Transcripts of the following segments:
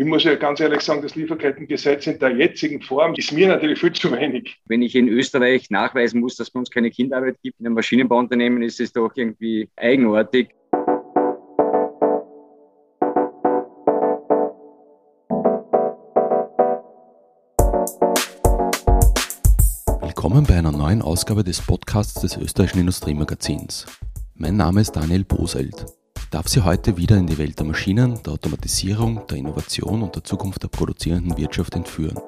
ich muss ja ganz ehrlich sagen, das Lieferkettengesetz in der jetzigen Form ist mir natürlich viel zu wenig. Wenn ich in Österreich nachweisen muss, dass es bei uns keine Kinderarbeit gibt in einem Maschinenbauunternehmen, ist es doch irgendwie eigenartig. Willkommen bei einer neuen Ausgabe des Podcasts des österreichischen Industriemagazins. Mein Name ist Daniel Boselt darf Sie heute wieder in die Welt der Maschinen, der Automatisierung, der Innovation und der Zukunft der produzierenden Wirtschaft entführen.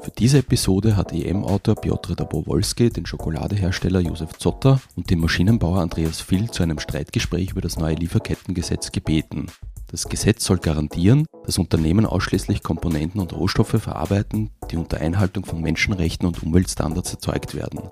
Für diese Episode hat EM-Autor Piotr Dabowolski den Schokoladehersteller Josef Zotter und den Maschinenbauer Andreas Vill zu einem Streitgespräch über das neue Lieferkettengesetz gebeten. Das Gesetz soll garantieren, dass Unternehmen ausschließlich Komponenten und Rohstoffe verarbeiten, die unter Einhaltung von Menschenrechten und Umweltstandards erzeugt werden.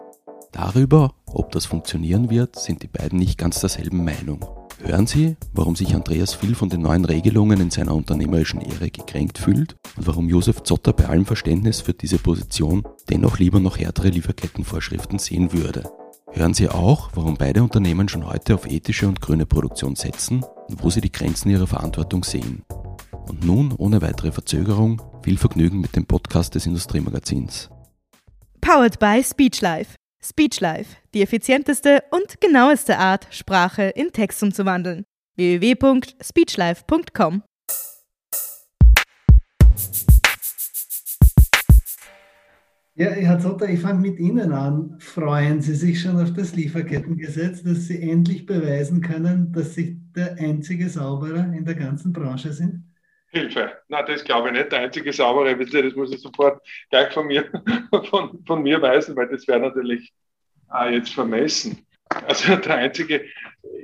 Darüber, ob das funktionieren wird, sind die beiden nicht ganz derselben Meinung. Hören Sie, warum sich Andreas viel von den neuen Regelungen in seiner unternehmerischen Ehre gekränkt fühlt und warum Josef Zotter bei allem Verständnis für diese Position dennoch lieber noch härtere Lieferkettenvorschriften sehen würde. Hören Sie auch, warum beide Unternehmen schon heute auf ethische und grüne Produktion setzen und wo sie die Grenzen ihrer Verantwortung sehen. Und nun, ohne weitere Verzögerung, viel Vergnügen mit dem Podcast des Industriemagazins. Powered by Speechlife. Speechlife, die effizienteste und genaueste Art, Sprache in Text umzuwandeln. www.speechlife.com Ja, Herr Zotter, ich fange mit Ihnen an. Freuen Sie sich schon auf das Lieferkettengesetz, dass Sie endlich beweisen können, dass Sie der einzige Sauberer in der ganzen Branche sind? Hilfe. Na, das glaube ich nicht. Der einzige saubere Witze, das muss ich sofort gleich von mir, von, von mir weisen, weil das wäre natürlich äh, jetzt vermessen. Also der einzige,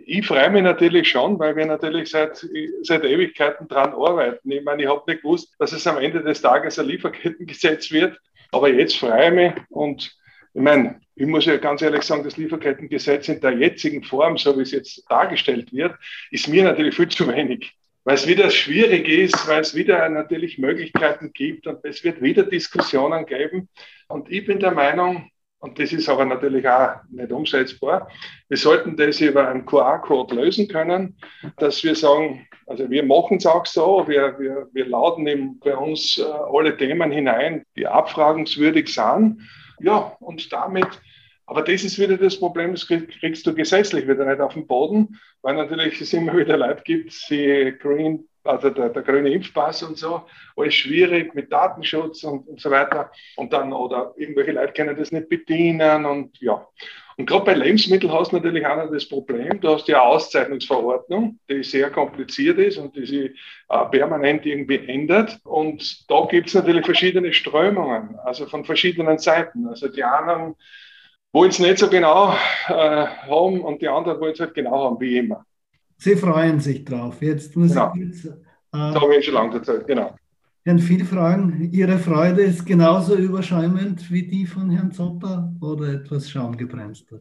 ich freue mich natürlich schon, weil wir natürlich seit, seit Ewigkeiten dran arbeiten. Ich meine, ich habe nicht gewusst, dass es am Ende des Tages ein Lieferkettengesetz wird, aber jetzt freue ich mich und ich meine, ich muss ja ganz ehrlich sagen, das Lieferkettengesetz in der jetzigen Form, so wie es jetzt dargestellt wird, ist mir natürlich viel zu wenig weil es wieder schwierig ist, weil es wieder natürlich Möglichkeiten gibt und es wird wieder Diskussionen geben. Und ich bin der Meinung, und das ist aber natürlich auch nicht umsetzbar, wir sollten das über einen QR-Code lösen können, dass wir sagen, also wir machen es auch so, wir, wir, wir laden eben bei uns äh, alle Themen hinein, die abfragenswürdig sind. Ja, und damit aber das ist wieder das Problem, das kriegst du gesetzlich wieder nicht auf den Boden, weil natürlich es immer wieder Leute gibt, die Green, also der, der grüne Impfpass und so, alles schwierig mit Datenschutz und, und so weiter. Und dann, oder irgendwelche Leute können das nicht bedienen und ja. Und gerade bei Lebensmitteln hast du natürlich auch noch das Problem, du hast ja Auszeichnungsverordnung, die sehr kompliziert ist und die sich äh, permanent irgendwie ändert. Und da gibt es natürlich verschiedene Strömungen, also von verschiedenen Seiten. Also die anderen wollen es nicht so genau äh, haben und die anderen wollen es halt genau haben, wie immer. Sie freuen sich drauf. Jetzt muss genau. ich jetzt, äh, das habe ich schon lange erzählt, genau. Herrn Viel fragen, Ihre Freude ist genauso überschäumend wie die von Herrn Zotter oder etwas schaumgebremster?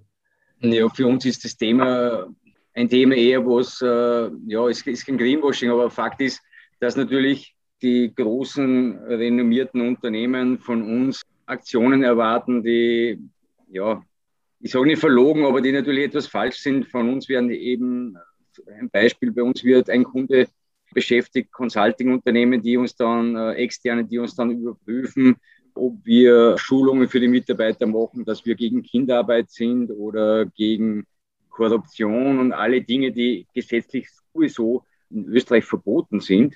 Ja, für uns ist das Thema ein Thema eher, was, äh, ja, es ist kein Greenwashing, aber Fakt ist, dass natürlich die großen renommierten Unternehmen von uns Aktionen erwarten, die ja, ich sage nicht verlogen, aber die natürlich etwas falsch sind. Von uns werden eben, ein Beispiel, bei uns wird ein Kunde beschäftigt, Consulting-Unternehmen, die uns dann, äh, externe, die uns dann überprüfen, ob wir Schulungen für die Mitarbeiter machen, dass wir gegen Kinderarbeit sind oder gegen Korruption und alle Dinge, die gesetzlich sowieso in Österreich verboten sind.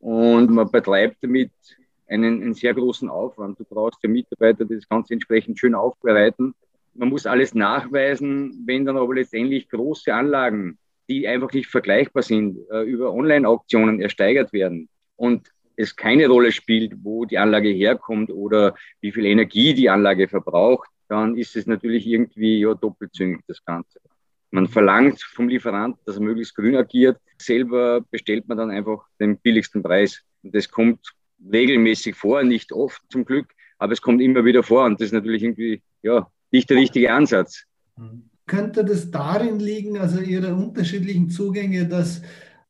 Und man betreibt damit einen, einen sehr großen Aufwand. Du brauchst ja Mitarbeiter, die das Ganze entsprechend schön aufbereiten. Man muss alles nachweisen, wenn dann aber letztendlich große Anlagen, die einfach nicht vergleichbar sind, äh, über Online-Auktionen ersteigert werden und es keine Rolle spielt, wo die Anlage herkommt oder wie viel Energie die Anlage verbraucht, dann ist es natürlich irgendwie ja, doppelzüngig, das Ganze. Man verlangt vom Lieferant, dass er möglichst grün agiert. Selber bestellt man dann einfach den billigsten Preis. Und das kommt regelmäßig vor, nicht oft zum Glück, aber es kommt immer wieder vor und das ist natürlich irgendwie ja, nicht der richtige Ansatz. Könnte das darin liegen, also Ihre unterschiedlichen Zugänge, dass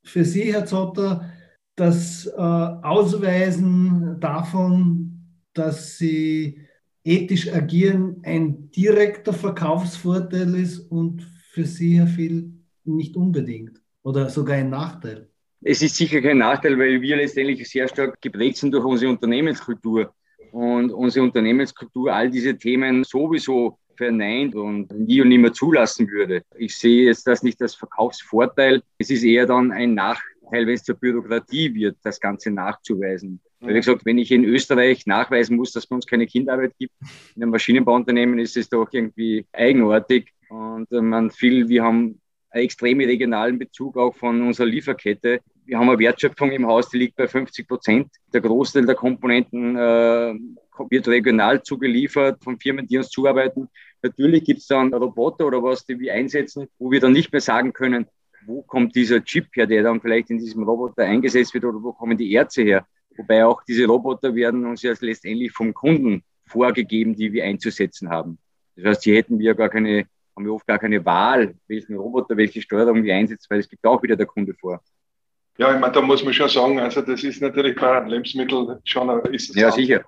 für Sie, Herr Zotter, das äh, Ausweisen davon, dass Sie ethisch agieren, ein direkter Verkaufsvorteil ist und für Sie, Herr Viel, nicht unbedingt oder sogar ein Nachteil? Es ist sicher kein Nachteil, weil wir letztendlich sehr stark geprägt sind durch unsere Unternehmenskultur und unsere Unternehmenskultur all diese Themen sowieso verneint und nie und nimmer zulassen würde. Ich sehe jetzt das nicht als Verkaufsvorteil. Es ist eher dann ein Nachteil, wenn es zur Bürokratie wird, das Ganze nachzuweisen. Weil wie gesagt, wenn ich in Österreich nachweisen muss, dass es bei uns keine Kinderarbeit gibt, in einem Maschinenbauunternehmen ist es doch irgendwie eigenartig. Und äh, man viel, wir haben einen extremen regionalen Bezug auch von unserer Lieferkette. Wir haben eine Wertschöpfung im Haus, die liegt bei 50 Prozent. Der Großteil der Komponenten äh, wird regional zugeliefert von Firmen, die uns zuarbeiten. Natürlich gibt es dann Roboter oder was, die wir einsetzen, wo wir dann nicht mehr sagen können, wo kommt dieser Chip her, der dann vielleicht in diesem Roboter eingesetzt wird oder wo kommen die Erze her. Wobei auch diese Roboter werden uns ja letztendlich vom Kunden vorgegeben, die wir einzusetzen haben. Das heißt, hier hätten wir gar keine, haben wir oft gar keine Wahl, welchen Roboter, welche Steuerung wir einsetzen, weil es gibt auch wieder der Kunde vor. Ja, ich meine, da muss man schon sagen, also das ist natürlich bei Lebensmitteln schon ist Ja, sicher.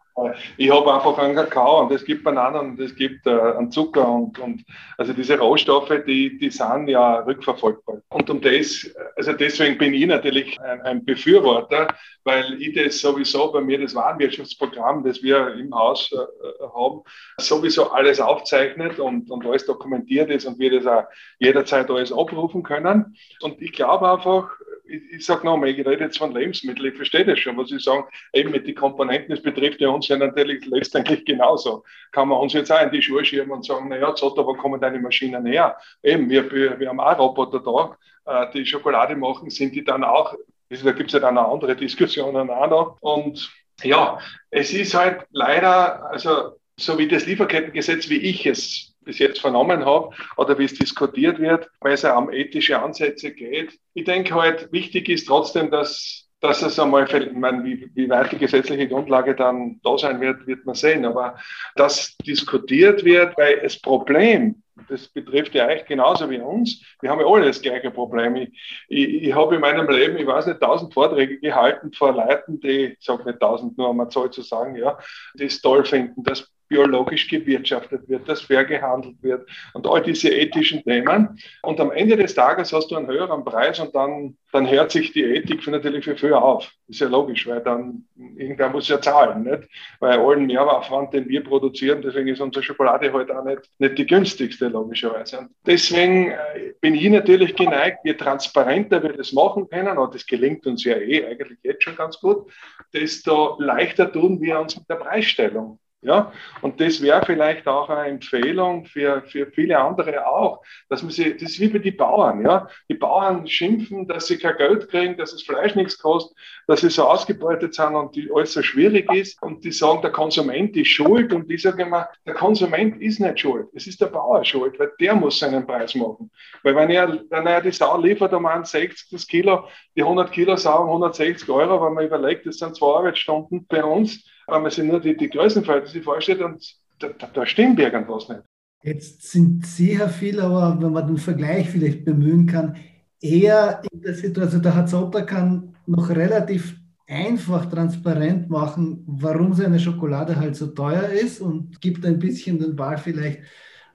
Ich habe einfach einen Kakao und es gibt Bananen und es gibt äh, einen Zucker und, und also diese Rohstoffe, die, die sind ja rückverfolgbar. Und um das, also deswegen bin ich natürlich ein, ein Befürworter, weil ich das sowieso bei mir, das Warenwirtschaftsprogramm, das wir im Haus äh, haben, sowieso alles aufzeichnet und, und alles dokumentiert ist und wir das auch jederzeit alles abrufen können. Und ich glaube einfach, ich, ich sage nochmal, ich rede jetzt von Lebensmitteln, ich verstehe das schon, was Sie sagen, eben mit den Komponenten, das betrifft ja uns ja natürlich letztendlich genauso. Kann man uns jetzt auch in die Schuhe schieben und sagen, naja, Zotter, wo kommen deine Maschinen her? Eben, wir, wir, wir haben auch Roboter da, äh, die Schokolade machen, sind die dann auch, da gibt es ja dann auch andere Diskussionen auch noch. Und ja, es ist halt leider, also so wie das Lieferkettengesetz, wie ich es bis jetzt vernommen habe oder wie es diskutiert wird, weil es ja um ethische Ansätze geht. Ich denke halt, wichtig ist trotzdem, dass, dass es einmal, ich meine, wie, wie weit die gesetzliche Grundlage dann da sein wird, wird man sehen. Aber dass diskutiert wird, weil das Problem, das betrifft ja eigentlich genauso wie uns. Wir haben ja alle das gleiche Problem. Ich, ich, ich habe in meinem Leben, ich weiß nicht, tausend Vorträge gehalten vor Leuten, die, ich sage nicht tausend, nur um eine Zahl zu sagen, ja, die es toll finden, dass biologisch gewirtschaftet wird, dass fair gehandelt wird und all diese ethischen Themen. Und am Ende des Tages hast du einen höheren Preis und dann, dann hört sich die Ethik für natürlich für früher auf. Ist ja logisch, weil dann irgendwer muss ja zahlen, nicht? Weil allen Mehraufwand, den wir produzieren, deswegen ist unsere Schokolade heute halt auch nicht, nicht die günstigste, logischerweise. Und deswegen äh, bin ich natürlich geneigt, je transparenter wir das machen können, und das gelingt uns ja eh eigentlich jetzt schon ganz gut, desto leichter tun wir uns mit der Preisstellung. Ja, und das wäre vielleicht auch eine Empfehlung für, für viele andere auch, dass man sie, das ist wie bei den Bauern, ja. Die Bauern schimpfen, dass sie kein Geld kriegen, dass das Fleisch nichts kostet, dass sie so ausgebeutet sind und die alles so schwierig ist. Und die sagen, der Konsument ist schuld. Und ich sage immer, der Konsument ist nicht schuld. Es ist der Bauer schuld, weil der muss seinen Preis machen. Weil wenn er, wenn er die Sau liefert um 60 das Kilo, die 100 Kilo Sau um 160 Euro, wenn man überlegt, das sind zwei Arbeitsstunden bei uns, wenn man sich nur die, die Größenverhältnisse vorstellt und da, da, da stimmt irgendwas nicht. Jetzt sind Sie, Herr Viel, aber wenn man den Vergleich vielleicht bemühen kann, eher in der Situation, der Hazota kann noch relativ einfach transparent machen, warum seine Schokolade halt so teuer ist und gibt ein bisschen den Ball vielleicht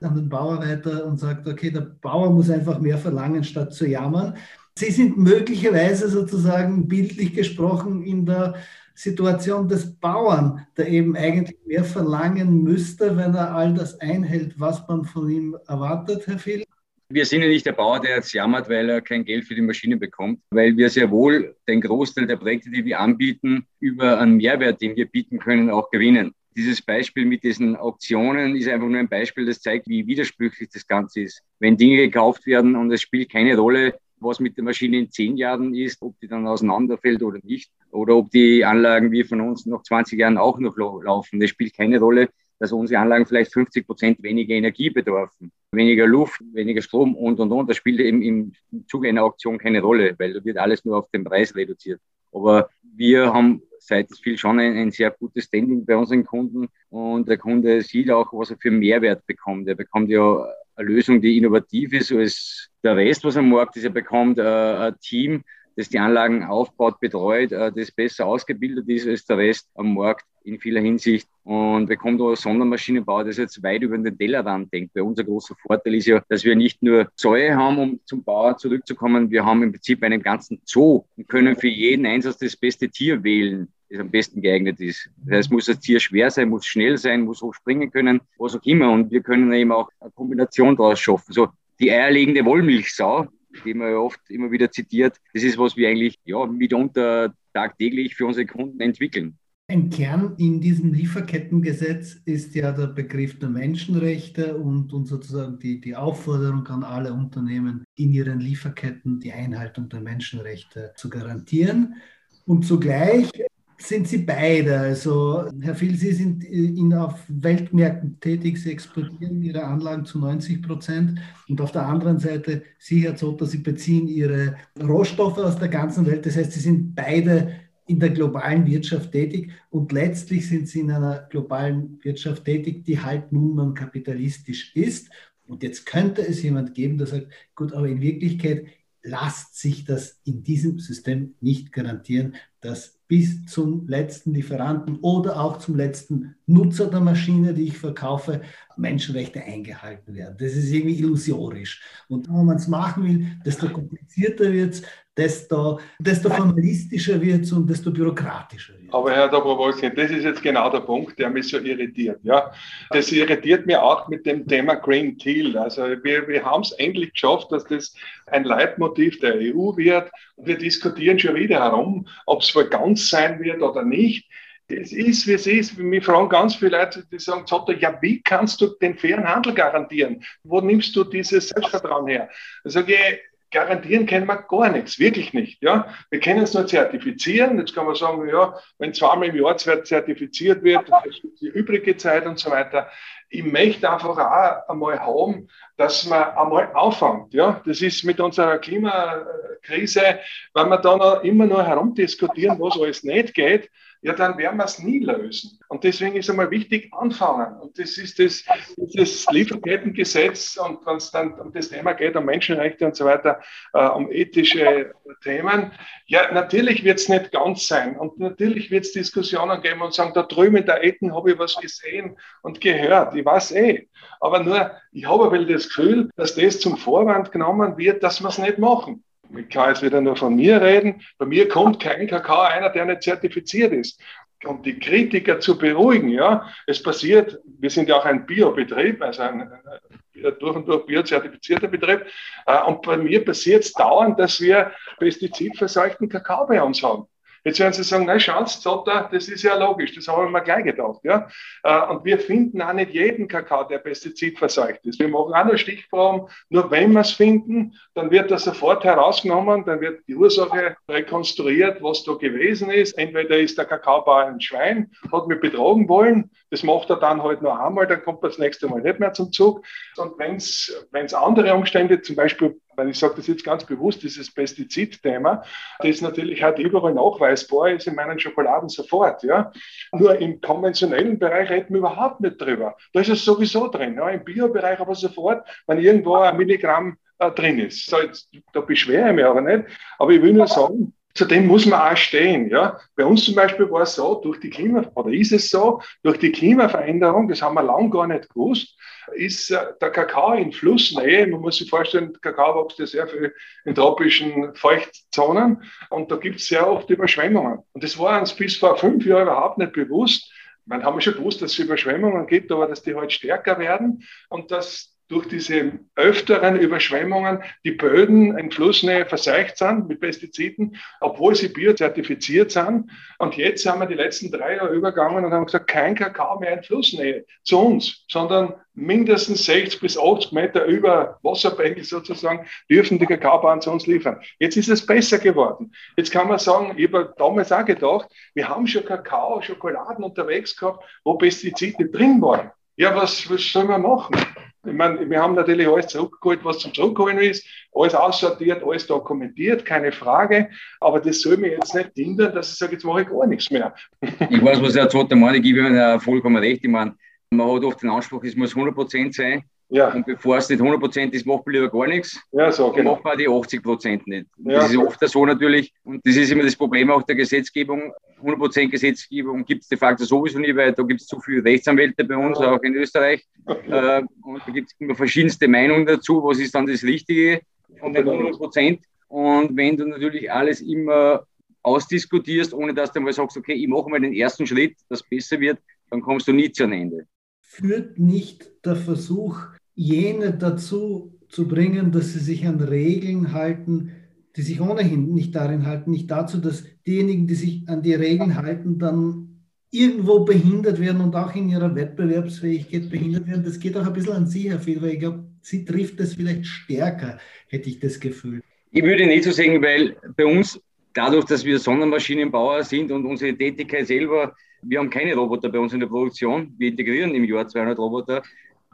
an den Bauer weiter und sagt, okay, der Bauer muss einfach mehr verlangen, statt zu jammern. Sie sind möglicherweise sozusagen bildlich gesprochen in der Situation des Bauern, der eben eigentlich mehr verlangen müsste, wenn er all das einhält, was man von ihm erwartet, Herr Phil? Wir sind ja nicht der Bauer, der jetzt jammert, weil er kein Geld für die Maschine bekommt, weil wir sehr wohl den Großteil der Projekte, die wir anbieten, über einen Mehrwert, den wir bieten können, auch gewinnen. Dieses Beispiel mit diesen Auktionen ist einfach nur ein Beispiel, das zeigt, wie widersprüchlich das Ganze ist. Wenn Dinge gekauft werden und es spielt keine Rolle, was mit der Maschine in zehn Jahren ist, ob die dann auseinanderfällt oder nicht, oder ob die Anlagen wie von uns nach 20 Jahren auch noch laufen. Das spielt keine Rolle, dass unsere Anlagen vielleicht 50 Prozent weniger Energie bedürfen, weniger Luft, weniger Strom und, und, und. Das spielt eben im Zuge einer Auktion keine Rolle, weil da wird alles nur auf den Preis reduziert. Aber wir haben seit viel schon ein, ein, sehr gutes Standing bei unseren Kunden und der Kunde sieht auch, was er für Mehrwert bekommt. Er bekommt ja eine Lösung, die innovativ ist als der Rest, was am Markt ist. Er bekommt äh, ein Team, das die Anlagen aufbaut, betreut, äh, das besser ausgebildet ist als der Rest am Markt in vieler Hinsicht. und da als Sondermaschinenbauer, das jetzt weit über den Tellerrand denkt. Weil unser großer Vorteil ist ja, dass wir nicht nur Zäune haben, um zum Bauer zurückzukommen, wir haben im Prinzip einen ganzen Zoo und können für jeden Einsatz das beste Tier wählen das am besten geeignet ist. Das heißt, muss das Tier schwer sein, muss schnell sein, muss hoch springen können, was auch immer. Und wir können eben auch eine Kombination daraus schaffen. So die eierlegende Wollmilchsau, die man ja oft immer wieder zitiert, das ist, was wir eigentlich ja, mitunter tagtäglich für unsere Kunden entwickeln. Ein Kern in diesem Lieferkettengesetz ist ja der Begriff der Menschenrechte und, und sozusagen die, die Aufforderung an alle Unternehmen, in ihren Lieferketten die Einhaltung der Menschenrechte zu garantieren. Und zugleich sind Sie beide. Also, Herr Phil, Sie sind in, auf Weltmärkten tätig, Sie exportieren Ihre Anlagen zu 90 Prozent. Und auf der anderen Seite, Sie, Herr Zotter, Sie beziehen Ihre Rohstoffe aus der ganzen Welt. Das heißt, Sie sind beide in der globalen Wirtschaft tätig und letztlich sind sie in einer globalen Wirtschaft tätig, die halt nun mal kapitalistisch ist. Und jetzt könnte es jemand geben, der sagt, gut, aber in Wirklichkeit lasst sich das in diesem System nicht garantieren, dass bis zum letzten Lieferanten oder auch zum letzten Nutzer der Maschine, die ich verkaufe, Menschenrechte eingehalten werden. Das ist irgendwie illusorisch. Und wenn man es machen will, desto komplizierter wird es, desto, desto formalistischer wird es und desto bürokratischer wird es. Aber Herr Dobrowolski, das ist jetzt genau der Punkt, der mich so irritiert. Ja? Das irritiert mich auch mit dem Thema Green Deal. Also wir, wir haben es endlich geschafft, dass das ein Leitmotiv der EU wird. Und wir diskutieren schon wieder herum, ob es wohl ganz sein wird oder nicht das ist, wie es ist. Mich fragen ganz viele Leute, die sagen, ja, wie kannst du den fairen Handel garantieren? Wo nimmst du dieses Selbstvertrauen her? Da garantieren können wir gar nichts, wirklich nicht. Ja? Wir können es nur zertifizieren. Jetzt kann man sagen, ja, wenn zweimal im Jahr zertifiziert wird, die übrige Zeit und so weiter. Ich möchte einfach auch einmal haben, dass man einmal auffängt. Ja? Das ist mit unserer Klimakrise, wenn wir da immer nur herumdiskutieren, was alles nicht geht, ja, dann werden wir es nie lösen. Und deswegen ist einmal wichtig, anfangen. Und das ist das, das Lieferkettengesetz und wenn es dann um das Thema geht, um Menschenrechte und so weiter, äh, um ethische Themen. Ja, natürlich wird es nicht ganz sein. Und natürlich wird es Diskussionen geben und sagen, da drüben in der Ecken habe ich was gesehen und gehört. Ich weiß eh. Aber nur, ich habe aber das Gefühl, dass das zum Vorwand genommen wird, dass wir es nicht machen ich kann jetzt wieder nur von mir reden, bei mir kommt kein Kakao einer, der nicht zertifiziert ist. Um die Kritiker zu beruhigen, ja, es passiert, wir sind ja auch ein Biobetrieb, also ein, durch und durch biozertifizierter Betrieb. Äh, und bei mir passiert es dauernd, dass wir pestizidverseuchten Kakao bei uns haben. Jetzt werden Sie sagen, na schaut's, Zotter, das ist ja logisch, das haben wir mir gleich gedacht. Ja? Äh, und wir finden auch nicht jeden Kakao, der pestizidverseucht ist. Wir machen auch nur Stichproben. Nur wenn wir es finden, dann wird das sofort herausgenommen, dann wird die Ursache rekonstruiert, was da gewesen ist. Entweder ist der Kakaobauer ein Schwein, hat mich betrogen wollen, das macht er dann halt nur einmal, dann kommt er das nächste Mal nicht mehr zum Zug. Und wenn es andere Umstände, zum Beispiel weil ich sage das jetzt ganz bewusst, dieses Pestizidthema, das natürlich halt überall nachweisbar ist in meinen Schokoladen sofort. Ja. Nur im konventionellen Bereich reden wir überhaupt nicht drüber. Da ist es sowieso drin. Ja. Im Biobereich aber sofort, wenn irgendwo ein Milligramm äh, drin ist. So, jetzt, da beschwere ich mich aber nicht. Aber ich will nur sagen, zu dem muss man auch stehen. Ja? Bei uns zum Beispiel war es so, durch die Klima, oder ist es so, durch die Klimaveränderung, das haben wir lang gar nicht gewusst, ist äh, der Kakao in Flussnähe. Man muss sich vorstellen, Kakao wächst ja sehr viel in tropischen Feuchtzonen und da gibt es sehr oft Überschwemmungen. Und das war uns bis vor fünf Jahren überhaupt nicht bewusst. Man haben schon gewusst, dass es Überschwemmungen gibt, aber dass die halt stärker werden und dass durch diese öfteren Überschwemmungen die Böden in Flussnähe verseucht sind mit Pestiziden, obwohl sie biozertifiziert sind. Und jetzt haben wir die letzten drei Jahre übergangen und haben gesagt, kein Kakao mehr in Flussnähe zu uns, sondern mindestens 60 bis 80 Meter über Wasserpegel sozusagen dürfen die Kakaobauern zu uns liefern. Jetzt ist es besser geworden. Jetzt kann man sagen, ich habe damals auch gedacht, wir haben schon Kakao, Schokoladen unterwegs gehabt, wo Pestizide drin waren. Ja, was, was soll man machen? Ich meine, wir haben natürlich alles zurückgeholt, was zum Zurückholen ist, alles aussortiert, alles dokumentiert, keine Frage. Aber das soll mir jetzt nicht hindern, dass ich sage, jetzt mache ich gar nichts mehr. Ich weiß, was Herr Zotter meint, ich gebe Ihnen vollkommen recht. Ich meine, man hat oft den Anspruch, es muss 100 Prozent sein. Ja. Und bevor es nicht 100% ist, macht man lieber gar nichts. Ja, so, genau. macht man die 80% nicht. Ja, das ist oft so natürlich, und das ist immer das Problem auch der Gesetzgebung. 100% Gesetzgebung gibt es de facto sowieso nie, weil da gibt es zu viele Rechtsanwälte bei uns, auch in Österreich. Äh, und da gibt es immer verschiedenste Meinungen dazu, was ist dann das Richtige von den 100%. Und wenn du natürlich alles immer ausdiskutierst, ohne dass du mal sagst, okay, ich mache mal den ersten Schritt, dass es besser wird, dann kommst du nie zu einem Ende. Führt nicht der Versuch, jene dazu zu bringen, dass sie sich an Regeln halten, die sich ohnehin nicht darin halten, nicht dazu, dass diejenigen, die sich an die Regeln halten, dann irgendwo behindert werden und auch in ihrer Wettbewerbsfähigkeit behindert werden. Das geht auch ein bisschen an Sie, Herr weil ich glaube, Sie trifft das vielleicht stärker, hätte ich das Gefühl. Ich würde nicht so sagen, weil bei uns, dadurch, dass wir Sondermaschinenbauer sind und unsere Tätigkeit selber, wir haben keine Roboter bei uns in der Produktion, wir integrieren im Jahr 200 Roboter,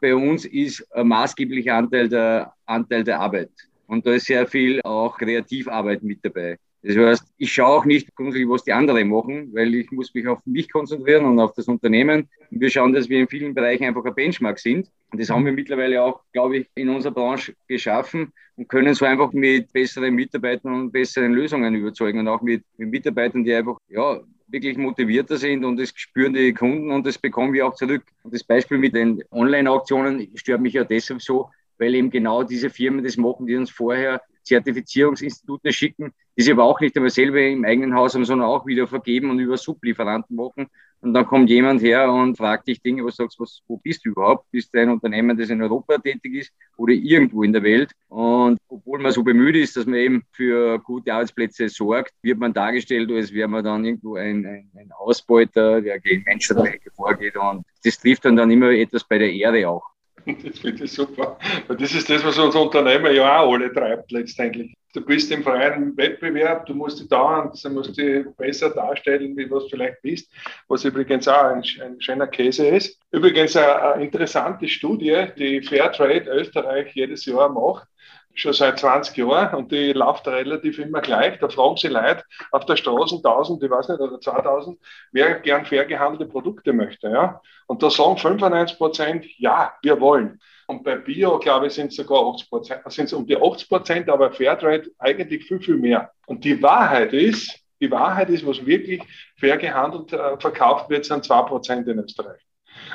bei uns ist ein maßgeblicher Anteil der, Anteil der Arbeit. Und da ist sehr viel auch Kreativarbeit mit dabei. Das heißt, ich schaue auch nicht grundsätzlich, was die anderen machen, weil ich muss mich auf mich konzentrieren und auf das Unternehmen. Und wir schauen, dass wir in vielen Bereichen einfach ein Benchmark sind. Und das haben wir mittlerweile auch, glaube ich, in unserer Branche geschaffen und können so einfach mit besseren Mitarbeitern und besseren Lösungen überzeugen und auch mit, mit Mitarbeitern, die einfach, ja, wirklich motivierter sind und das spüren die Kunden und das bekommen wir auch zurück. Und das Beispiel mit den Online-Auktionen stört mich ja deshalb so, weil eben genau diese Firmen das machen, die uns vorher Zertifizierungsinstitute schicken, die sie aber auch nicht einmal selber im eigenen Haus haben, sondern auch wieder vergeben und über Sublieferanten machen. Und dann kommt jemand her und fragt dich Dinge, wo du sagst, was, wo bist du überhaupt? Bist du ein Unternehmen, das in Europa tätig ist oder irgendwo in der Welt? Und obwohl man so bemüht ist, dass man eben für gute Arbeitsplätze sorgt, wird man dargestellt, als wäre man dann irgendwo ein, ein, ein Ausbeuter, der gegen Menschenrechte vorgeht. Und das trifft dann, dann immer etwas bei der Ehre auch. Das finde ich super. Weil das ist das, was uns Unternehmer ja auch alle treibt letztendlich. Du bist im freien Wettbewerb, du musst dich dauernd, du musst dich besser darstellen, wie du vielleicht bist, was übrigens auch ein, ein schöner Käse ist. Übrigens eine, eine interessante Studie, die Fairtrade Österreich jedes Jahr macht, schon seit 20 Jahren und die läuft relativ immer gleich. Da fragen sie Leute auf der Straße 1000, ich weiß nicht, oder 2000, wer gern fair gehandelte Produkte möchte. Ja? Und da sagen 95 Prozent, ja, wir wollen. Und bei Bio, glaube ich, sind es sogar 80 Prozent, sind es um die 80 Prozent, aber Fairtrade eigentlich viel, viel mehr. Und die Wahrheit ist, die Wahrheit ist, was wirklich fair gehandelt äh, verkauft wird, sind 2 Prozent in Österreich.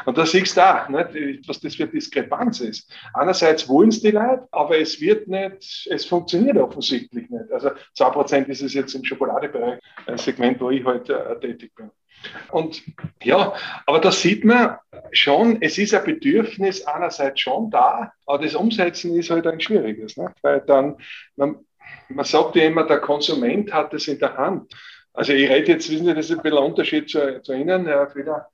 Und da siehst du auch, nicht, was das für Diskrepanz ist. Einerseits wollen es die Leute, aber es wird nicht, es funktioniert offensichtlich nicht. Also 2% ist es jetzt im Schokoladebereich, ein Segment, wo ich heute äh, tätig bin. Und ja, aber da sieht man schon, es ist ein Bedürfnis einerseits schon da, aber das Umsetzen ist halt ein schwieriges. Ne? Weil dann, man, man sagt ja immer, der Konsument hat es in der Hand. Also ich rede jetzt, wissen Sie, das ist ein bisschen ein Unterschied zu, zu Ihnen, Herr Frieder.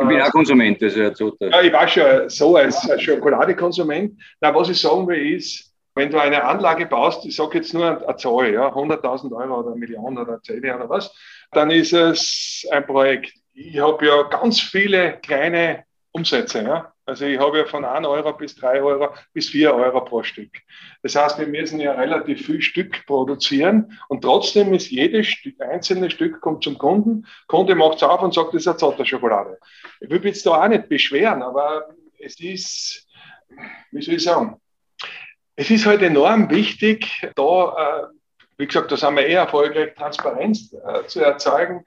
Ich bin auch Konsument, also Herr Zotter. Ja, ich war schon so als, Schokoladekonsument. Na, was ich sagen will, ist, wenn du eine Anlage baust, ich sage jetzt nur eine Zahl, ja, 100.000 Euro oder eine Million oder 10 oder was, dann ist es ein Projekt. Ich habe ja ganz viele kleine Umsätze. Ja. Also ich habe ja von 1 Euro bis 3 Euro bis 4 Euro pro Stück. Das heißt, wir müssen ja relativ viel Stück produzieren und trotzdem ist jedes Stück, einzelne Stück kommt zum Kunden. Kunde macht es auf und sagt, das ist eine Zotterschokolade. Ich will mich jetzt da auch nicht beschweren, aber es ist, wie soll ich sagen, es ist halt enorm wichtig, da, äh, wie gesagt, da sind wir eher erfolgreich, Transparenz äh, zu erzeugen,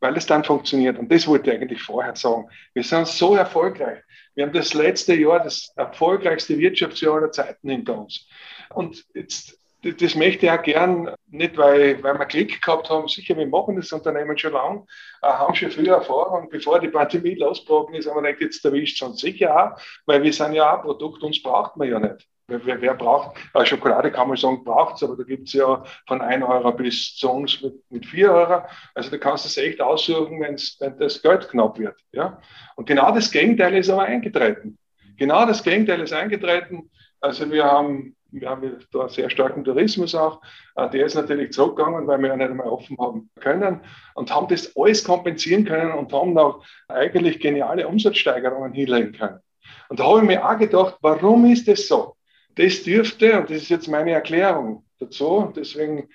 weil es dann funktioniert. Und das wollte ich eigentlich vorher sagen. Wir sind so erfolgreich. Wir haben das letzte Jahr das erfolgreichste Wirtschaftsjahr aller Zeiten hinter uns. Und jetzt, das möchte ich auch gern, nicht weil, weil wir Klick gehabt haben, sicher, wir machen das Unternehmen schon lang, äh, haben schon viel Erfahrung. Bevor die Pandemie losgebrochen ist, haben wir gedacht, jetzt erwischt es uns sicher auch, weil wir sind ja auch Produkt, uns braucht man ja nicht. Wer, wer braucht, äh, Schokolade kann man sagen, braucht es, aber da gibt es ja von 1 Euro bis zu uns mit, mit 4 Euro. Also da kannst du es echt aussuchen, wenn's, wenn das Geld knapp wird. Ja? Und genau das Gegenteil ist aber eingetreten. Genau das Gegenteil ist eingetreten. Also wir haben, wir haben da sehr starken Tourismus auch. Äh, der ist natürlich zurückgegangen, weil wir ja nicht einmal offen haben können und haben das alles kompensieren können und haben auch eigentlich geniale Umsatzsteigerungen hinlegen können. Und da habe ich mir auch gedacht, warum ist das so? Das dürfte, und das ist jetzt meine Erklärung dazu, deswegen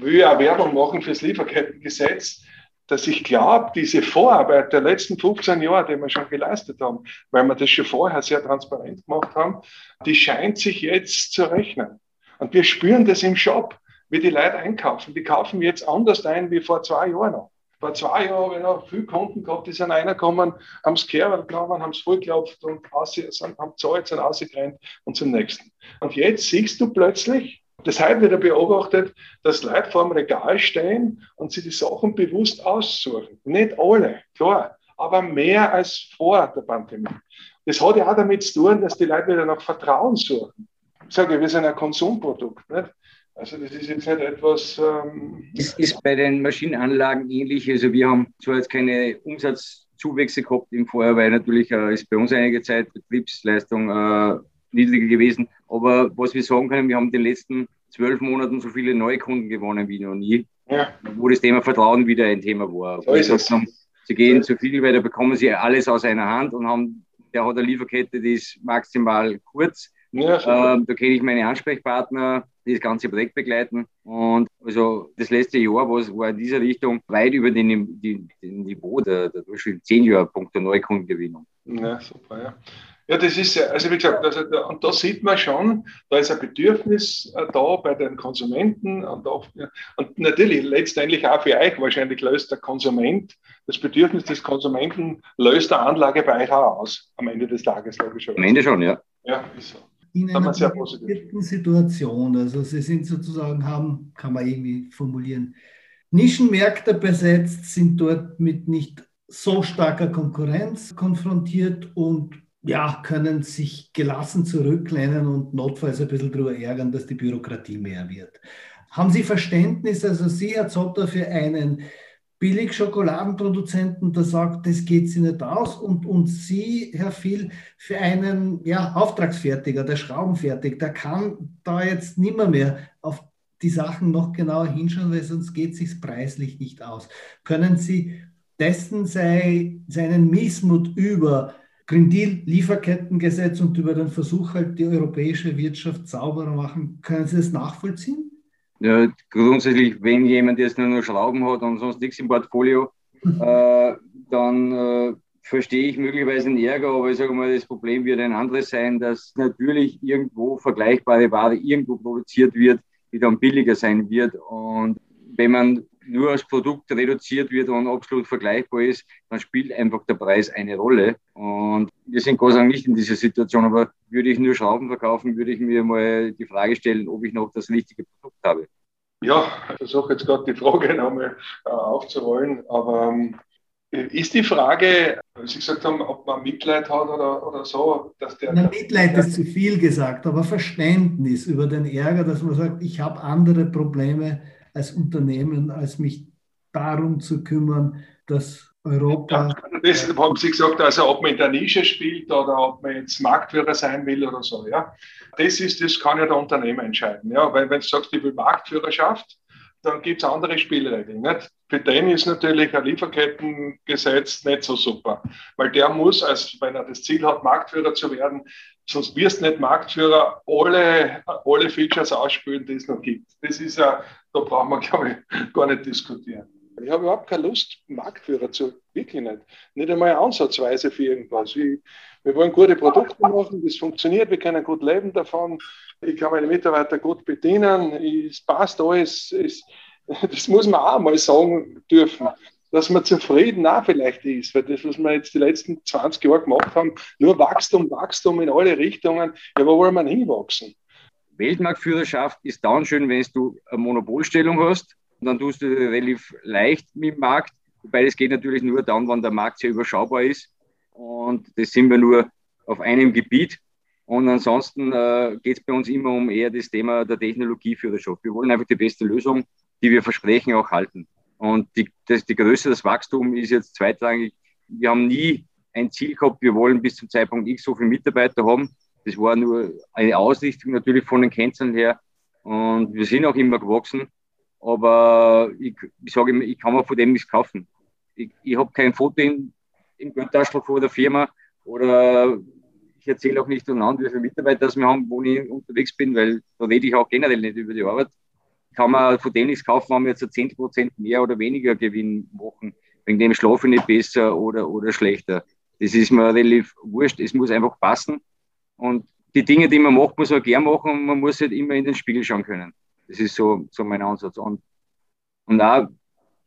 will ich auch Werbung machen fürs Lieferkettengesetz, dass ich glaube, diese Vorarbeit der letzten 15 Jahre, die wir schon geleistet haben, weil wir das schon vorher sehr transparent gemacht haben, die scheint sich jetzt zu rechnen. Und wir spüren das im Shop, wie die Leute einkaufen. Die kaufen jetzt anders ein wie vor zwei Jahren noch. Vor zwei Jahren habe ich noch viele Kunden gehabt, die sind reingekommen, haben es Kerl genommen, haben es vollgelaufen und haben gezahlt, sind rausgerannt und zum nächsten. Und jetzt siehst du plötzlich, das heute wieder beobachtet, dass Leute vor dem Regal stehen und sich die Sachen bewusst aussuchen. Nicht alle, klar, aber mehr als vor der Pandemie. Das hat ja auch damit zu tun, dass die Leute wieder nach Vertrauen suchen. Ich sage, wir sind ein Konsumprodukt. Nicht? Also das ist jetzt nicht etwas. Ähm es ist bei den Maschinenanlagen ähnlich. Also wir haben zwar jetzt keine Umsatzzuwächse gehabt im Vorjahr, weil natürlich äh, ist bei uns einige Zeit Betriebsleistung äh, niedriger gewesen. Aber was wir sagen können, wir haben in den letzten zwölf Monaten so viele neue Kunden gewonnen wie noch nie, ja. wo das Thema Vertrauen wieder ein Thema war. So ist es. Sie gehen zu viel, weil da bekommen sie alles aus einer Hand und haben, der hat eine Lieferkette, die ist maximal kurz. Ja, ähm, da kenne ich meine Ansprechpartner, die das ganze Projekt begleiten. Und also das letzte Jahr was war in dieser Richtung weit über den, den, den Niveau der, der Durchschnitt 10 Jahre Punkt der Neukundengewinnung. Ja, super, ja. Ja, das ist ja, also wie gesagt, also, und da sieht man schon, da ist ein Bedürfnis äh, da bei den Konsumenten und, auch, und natürlich letztendlich auch für euch wahrscheinlich löst der Konsument, das Bedürfnis des Konsumenten löst der Anlage bei euch auch aus, am Ende des Tages, logischerweise. Am Ende schon, ja. Ja, ist so. In einer bestimmten Situation, also Sie sind sozusagen, haben, kann man irgendwie formulieren, Nischenmärkte besetzt, sind dort mit nicht so starker Konkurrenz konfrontiert und ja, können sich gelassen zurücklehnen und notfalls ein bisschen darüber ärgern, dass die Bürokratie mehr wird. Haben Sie Verständnis, also Sie, Herr Zotter, für einen Billig-Schokoladenproduzenten, der sagt, das geht Sie nicht aus und, und Sie, Herr Viel, für einen ja, Auftragsfertiger, der Schraubenfertig, der kann da jetzt nimmer mehr auf die Sachen noch genauer hinschauen, weil sonst geht es sich preislich nicht aus. Können Sie dessen sei, seinen Missmut über Green Deal, Lieferkettengesetz und über den Versuch, halt die europäische Wirtschaft sauberer machen. Können Sie das nachvollziehen? Ja, grundsätzlich, wenn jemand jetzt nur noch Schrauben hat und sonst nichts im Portfolio, äh, dann äh, verstehe ich möglicherweise einen Ärger, aber ich sage mal, das Problem wird ein anderes sein, dass natürlich irgendwo vergleichbare Ware irgendwo produziert wird, die dann billiger sein wird. Und wenn man nur als Produkt reduziert wird und absolut vergleichbar ist, dann spielt einfach der Preis eine Rolle. Und wir sind Gott sei Dank nicht in dieser Situation, aber würde ich nur Schrauben verkaufen, würde ich mir mal die Frage stellen, ob ich noch das richtige Produkt habe. Ja, ich versuche jetzt gerade die Frage nochmal äh, aufzurollen, aber ähm, ist die Frage, Sie gesagt haben, ob man Mitleid hat oder, oder so, dass der. Na, Mitleid ist zu viel gesagt, aber Verständnis über den Ärger, dass man sagt, ich habe andere Probleme als Unternehmen, als mich darum zu kümmern, dass Europa. Das haben Sie gesagt, also ob man in der Nische spielt oder ob man jetzt Marktführer sein will oder so. Ja, das ist, das kann ja der Unternehmer entscheiden. Ja, weil wenn du sagst, ich will Marktführerschaft, dann gibt es andere Spielregeln. Nicht? Für den ist natürlich ein Lieferkettengesetz nicht so super, weil der muss, als wenn er das Ziel hat, Marktführer zu werden, sonst wirst du nicht Marktführer alle, alle Features ausspielen, die es noch gibt. Das ist ja, da brauchen wir, glaube ich, gar nicht diskutieren. Ich habe überhaupt keine Lust, Marktführer zu, wirklich nicht. Nicht einmal ansatzweise für irgendwas. Ich, wir wollen gute Produkte machen, das funktioniert, wir können gut leben davon. Ich kann meine Mitarbeiter gut bedienen, es passt alles. Es, das muss man auch mal sagen dürfen dass man zufrieden auch vielleicht ist, weil das, was wir jetzt die letzten 20 Jahre gemacht haben, nur Wachstum, Wachstum in alle Richtungen, ja, wo wollen wir hinwachsen? Weltmarktführerschaft ist dann schön, wenn du eine Monopolstellung hast, und dann tust du relativ leicht mit dem Markt, wobei das geht natürlich nur dann, wenn der Markt sehr überschaubar ist und das sind wir nur auf einem Gebiet. Und ansonsten äh, geht es bei uns immer um eher das Thema der Technologieführerschaft. Wir wollen einfach die beste Lösung, die wir versprechen, auch halten. Und die, das, die Größe des Wachstums ist jetzt zweitrangig. Wir haben nie ein Ziel gehabt, wir wollen bis zum Zeitpunkt X so viele Mitarbeiter haben. Das war nur eine Ausrichtung natürlich von den Kennzahlen her. Und wir sind auch immer gewachsen. Aber ich, ich sage immer, ich kann mir von dem nichts kaufen. Ich, ich habe kein Foto in, im Geldtaschel vor der Firma oder ich erzähle auch nicht untereinander, wie viele Mitarbeiter wir haben, wo ich unterwegs bin, weil da rede ich auch generell nicht über die Arbeit. kann man von dem nichts kaufen, wenn wir jetzt 10% mehr oder weniger Gewinn machen. Wegen dem schlafe ich nicht besser oder, oder schlechter. Das ist mir relativ wurscht. Es muss einfach passen. Und die Dinge, die man macht, muss man gern machen und man muss halt immer in den Spiegel schauen können. Das ist so, so mein Ansatz. Und, und auch,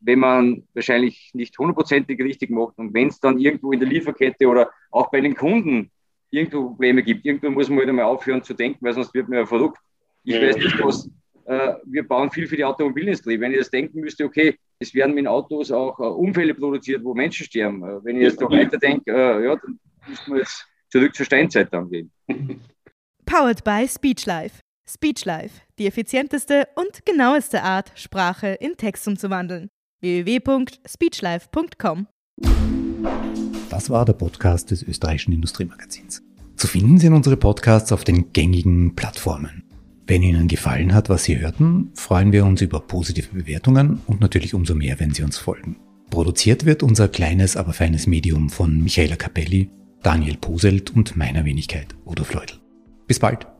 wenn man wahrscheinlich nicht hundertprozentig richtig macht und wenn es dann irgendwo in der Lieferkette oder auch bei den Kunden irgendwo Probleme gibt, irgendwo muss man halt einmal aufhören zu denken, weil sonst wird man ja verrückt. Ich weiß nicht, was, äh, wir bauen viel für die Automobilindustrie. Wenn ich das denken müsste, okay, es werden mit Autos auch äh, Unfälle produziert, wo Menschen sterben. Äh, wenn ich jetzt noch weiter denke, äh, ja, dann müssen wir jetzt zurück zur Steinzeit dann gehen. Powered by Speechlife. Speechlife, die effizienteste und genaueste Art, Sprache in Text umzuwandeln. www.speechlife.com Das war der Podcast des österreichischen Industriemagazins. Zu finden sind unsere Podcasts auf den gängigen Plattformen. Wenn Ihnen gefallen hat, was Sie hörten, freuen wir uns über positive Bewertungen und natürlich umso mehr, wenn Sie uns folgen. Produziert wird unser kleines, aber feines Medium von Michaela Capelli, Daniel Poselt und meiner Wenigkeit, Udo Fleudel. Bis bald!